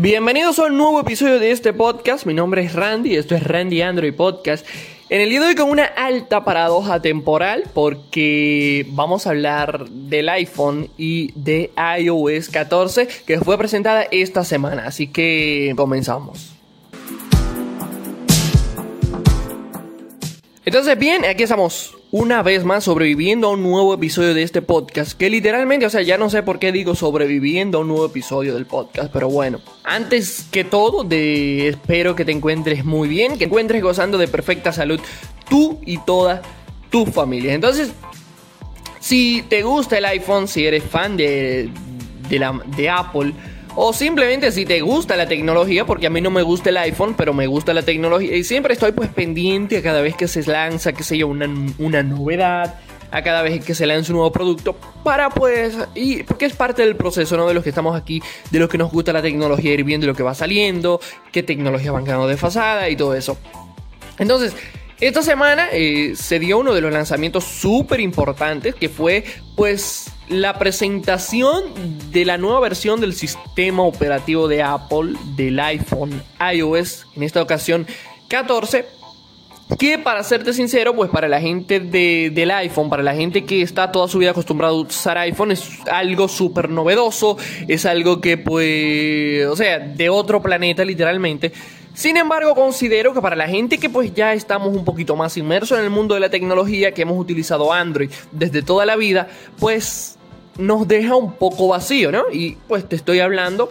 Bienvenidos a un nuevo episodio de este podcast. Mi nombre es Randy, esto es Randy Android Podcast. En el día de hoy con una alta paradoja temporal porque vamos a hablar del iPhone y de iOS 14 que fue presentada esta semana. Así que comenzamos. Entonces, bien, aquí estamos una vez más sobreviviendo a un nuevo episodio de este podcast. Que literalmente, o sea, ya no sé por qué digo sobreviviendo a un nuevo episodio del podcast. Pero bueno, antes que todo, de, espero que te encuentres muy bien, que encuentres gozando de perfecta salud tú y toda tu familia. Entonces, si te gusta el iPhone, si eres fan de, de, la, de Apple, o simplemente si te gusta la tecnología, porque a mí no me gusta el iPhone, pero me gusta la tecnología. Y siempre estoy pues pendiente a cada vez que se lanza, que sé yo, una, una novedad a cada vez que se lance un nuevo producto para pues y porque es parte del proceso no de los que estamos aquí de los que nos gusta la tecnología ir viendo lo que va saliendo qué tecnologías van quedando desfasadas y todo eso entonces esta semana eh, se dio uno de los lanzamientos súper importantes que fue pues la presentación de la nueva versión del sistema operativo de Apple del iPhone iOS, en esta ocasión 14. Que para serte sincero, pues para la gente del iPhone, para la gente que está toda su vida acostumbrada a usar iPhone, es algo súper novedoso, es algo que pues, o sea, de otro planeta literalmente. Sin embargo, considero que para la gente que pues ya estamos un poquito más inmersos en el mundo de la tecnología, que hemos utilizado Android desde toda la vida, pues nos deja un poco vacío, ¿no? Y pues te estoy hablando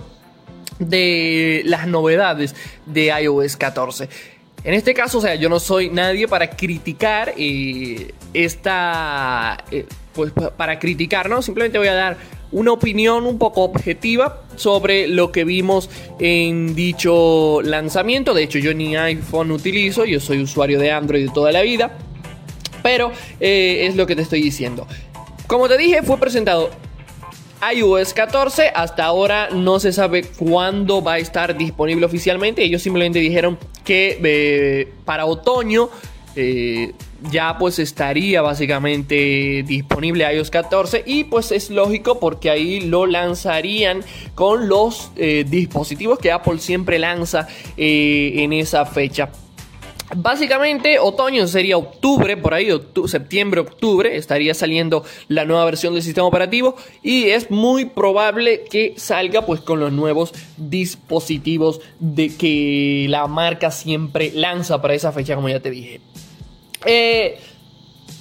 de las novedades de iOS 14. En este caso, o sea, yo no soy nadie para criticar eh, esta... Eh, pues para criticar, ¿no? Simplemente voy a dar una opinión un poco objetiva sobre lo que vimos en dicho lanzamiento. De hecho, yo ni iPhone utilizo, yo soy usuario de Android de toda la vida. Pero eh, es lo que te estoy diciendo. Como te dije, fue presentado iOS 14. Hasta ahora no se sabe cuándo va a estar disponible oficialmente. Ellos simplemente dijeron que eh, para otoño eh, ya pues estaría básicamente disponible iOS 14 y pues es lógico porque ahí lo lanzarían con los eh, dispositivos que Apple siempre lanza en esa fecha. Básicamente, otoño sería octubre, por ahí, septiembre, octubre, estaría saliendo la nueva versión del sistema operativo y es muy probable que salga pues con los nuevos dispositivos de que la marca siempre lanza para esa fecha, como ya te dije. Eh,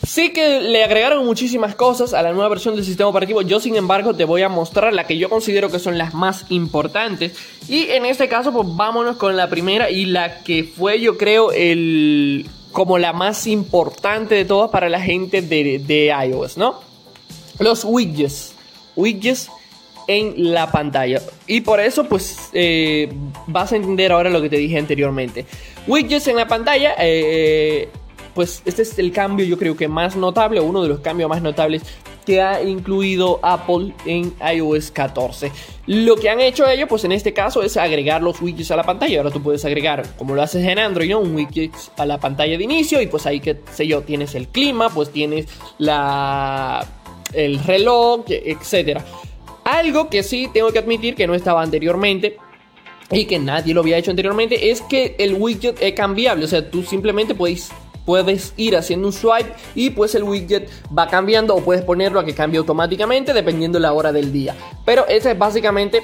Sí que le agregaron muchísimas cosas a la nueva versión del sistema operativo. Yo, sin embargo, te voy a mostrar la que yo considero que son las más importantes. Y en este caso, pues vámonos con la primera y la que fue, yo creo, el como la más importante de todas para la gente de, iOS, ¿no? Los widgets. Widgets en la pantalla. Y por eso, pues, eh, vas a entender ahora lo que te dije anteriormente. Widgets en la pantalla. Eh, pues este es el cambio yo creo que más notable, uno de los cambios más notables que ha incluido Apple en iOS 14. Lo que han hecho ellos, pues en este caso es agregar los widgets a la pantalla. Ahora tú puedes agregar, como lo haces en Android, un widget a la pantalla de inicio y pues ahí que sé yo, tienes el clima, pues tienes la el reloj, etcétera. Algo que sí tengo que admitir que no estaba anteriormente y que nadie lo había hecho anteriormente es que el widget es cambiable, o sea, tú simplemente puedes puedes ir haciendo un swipe y pues el widget va cambiando o puedes ponerlo a que cambie automáticamente dependiendo la hora del día. Pero esa es básicamente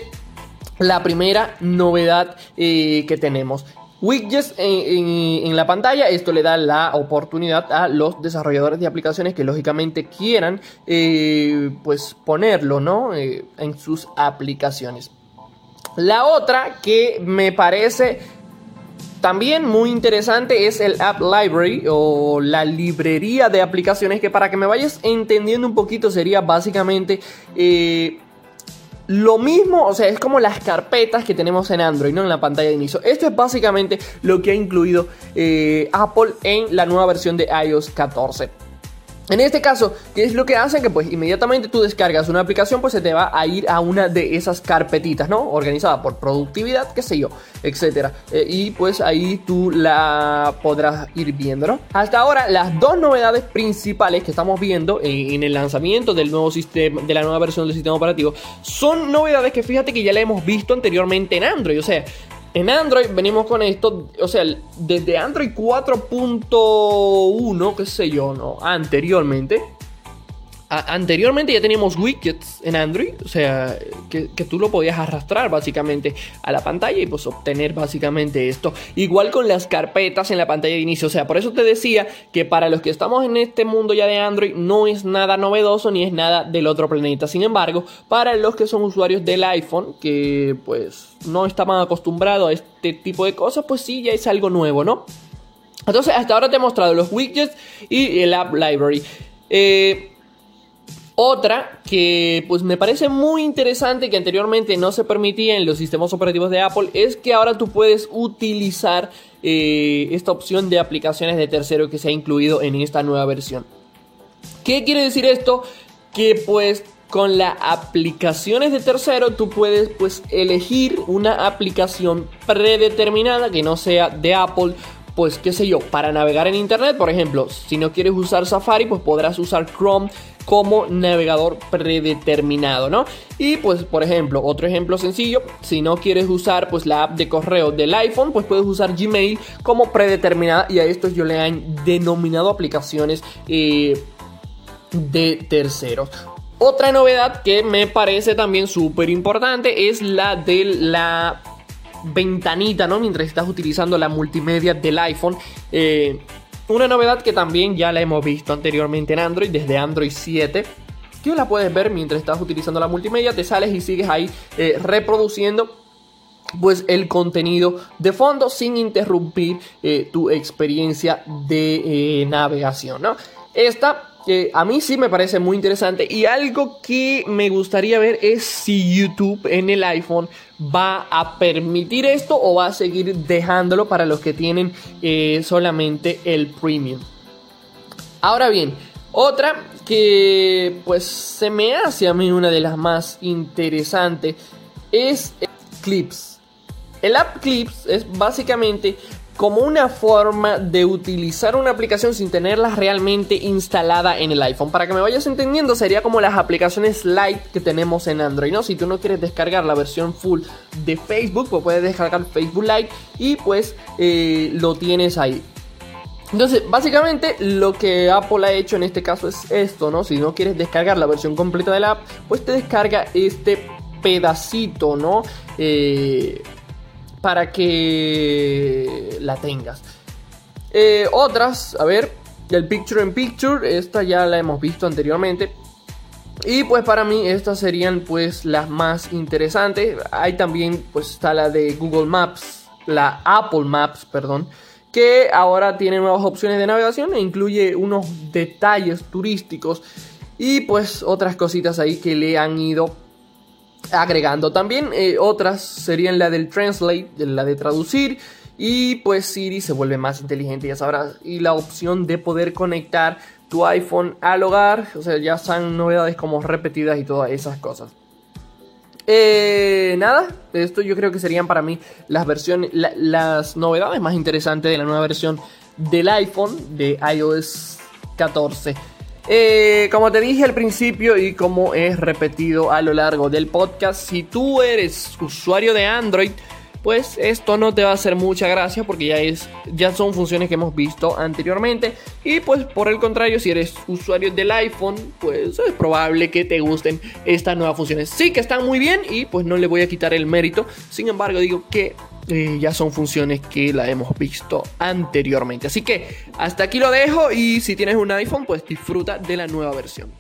la primera novedad eh, que tenemos. Widgets en, la pantalla, esto le da la oportunidad a los desarrolladores de aplicaciones que lógicamente quieran eh, pues ponerlo ¿no? Eh, en sus aplicaciones. La otra que me parece también muy interesante es el App Library o la librería de aplicaciones que para que me vayas entendiendo un poquito sería básicamente eh, lo mismo, o sea, es como las carpetas que tenemos en Android, ¿no? En la pantalla de inicio. Esto es básicamente lo que ha incluido eh, Apple en la nueva versión de iOS 14. En este caso, ¿qué es lo que hacen? Que pues inmediatamente tú descargas una aplicación, pues se te va a ir a una de esas carpetitas, ¿no? Organizada por productividad, qué sé yo, etcétera. Eh, y pues ahí tú la podrás ir viendo, ¿no? Hasta ahora, las dos novedades principales que estamos viendo en, el lanzamiento del nuevo sistema, de la nueva versión del sistema operativo, son novedades que fíjate que ya la hemos visto anteriormente en Android. O sea, en Android venimos con esto, o sea, desde Android 4.1, qué sé yo, ¿no? Anteriormente, anteriormente ya teníamos widgets en Android, o sea, que, tú lo podías arrastrar básicamente a la pantalla y pues obtener básicamente esto. Igual con las carpetas en la pantalla de inicio, o sea, por eso te decía que para los que estamos en este mundo ya de Android no es nada novedoso ni es nada del otro planeta. Sin embargo, para los que son usuarios del iPhone, que pues no estaban acostumbrados a este tipo de cosas, pues sí, ya es algo nuevo, ¿no? Entonces, hasta ahora te he mostrado los widgets y el App Library. Eh, otra que pues me parece muy interesante que anteriormente no se permitía en los sistemas operativos de Apple es que ahora tú puedes utilizar eh, esta opción de aplicaciones de tercero que se ha incluido en esta nueva versión. ¿Qué quiere decir esto? Que pues con las aplicaciones de tercero tú puedes pues elegir una aplicación predeterminada que no sea de Apple pues qué sé yo, para navegar en internet, por ejemplo, si no quieres usar Safari, pues podrás usar Chrome como navegador predeterminado, ¿no? Y pues, por ejemplo, otro ejemplo sencillo, si no quieres usar pues la app de correo del iPhone, pues puedes usar Gmail como predeterminada y a estos yo le han denominado aplicaciones eh, de terceros. Otra novedad que me parece también súper importante es la de la ventanita, ¿no? Mientras estás utilizando la multimedia del iPhone. Eh, una novedad que también ya la hemos visto anteriormente en Android, desde Android 7 que la puedes ver mientras estás utilizando la multimedia, te sales y sigues ahí eh, reproduciendo pues el contenido de fondo sin interrumpir eh, tu experiencia de navegación, ¿no? Esta que a mí sí me parece muy interesante y algo que me gustaría ver es si YouTube en el iPhone va a permitir esto o va a seguir dejándolo para los que tienen eh, solamente el premium. Ahora bien, otra que pues se me hace a mí una de las más interesantes es Clips. El app Clips es básicamente como una forma de utilizar una aplicación sin tenerla realmente instalada en el iPhone. Para que me vayas entendiendo, sería como las aplicaciones light que tenemos en Android, ¿no? Si tú no quieres descargar la versión full de Facebook, pues puedes descargar Facebook Lite y pues eh, lo tienes ahí. Entonces, básicamente lo que Apple ha hecho en este caso es esto, ¿no? Si no quieres descargar la versión completa de la app, pues te descarga este pedacito, ¿no? Eh, para que la tengas. Eh, otras, a ver, el Picture in Picture, esta ya la hemos visto anteriormente. Y pues para mí estas serían pues las más interesantes. Hay también pues está la de Google Maps, la Apple Maps, perdón, que ahora tiene nuevas opciones de navegación e incluye unos detalles turísticos y pues otras cositas ahí que le han ido agregando. También eh, otras serían la del translate, la de traducir. Y pues Siri se vuelve más inteligente, ya sabrás. Y la opción de poder conectar tu iPhone al hogar. O sea, ya son novedades como repetidas y todas esas cosas. Eh, nada, esto yo creo que serían para mí las versiones, las novedades más interesantes de la nueva versión del iPhone de iOS 14. Eh, como te dije al principio y como he repetido a lo largo del podcast, si tú eres usuario de Android, pues esto no te va a hacer mucha gracia porque ya es ya son funciones que hemos visto anteriormente. Y pues por el contrario si eres usuario del iPhone pues es probable que te gusten estas nuevas funciones. Sí que están muy bien y pues no le voy a quitar el mérito. Sin embargo digo que ya son funciones que la hemos visto anteriormente. Así que hasta aquí lo dejo y si tienes un iPhone pues disfruta de la nueva versión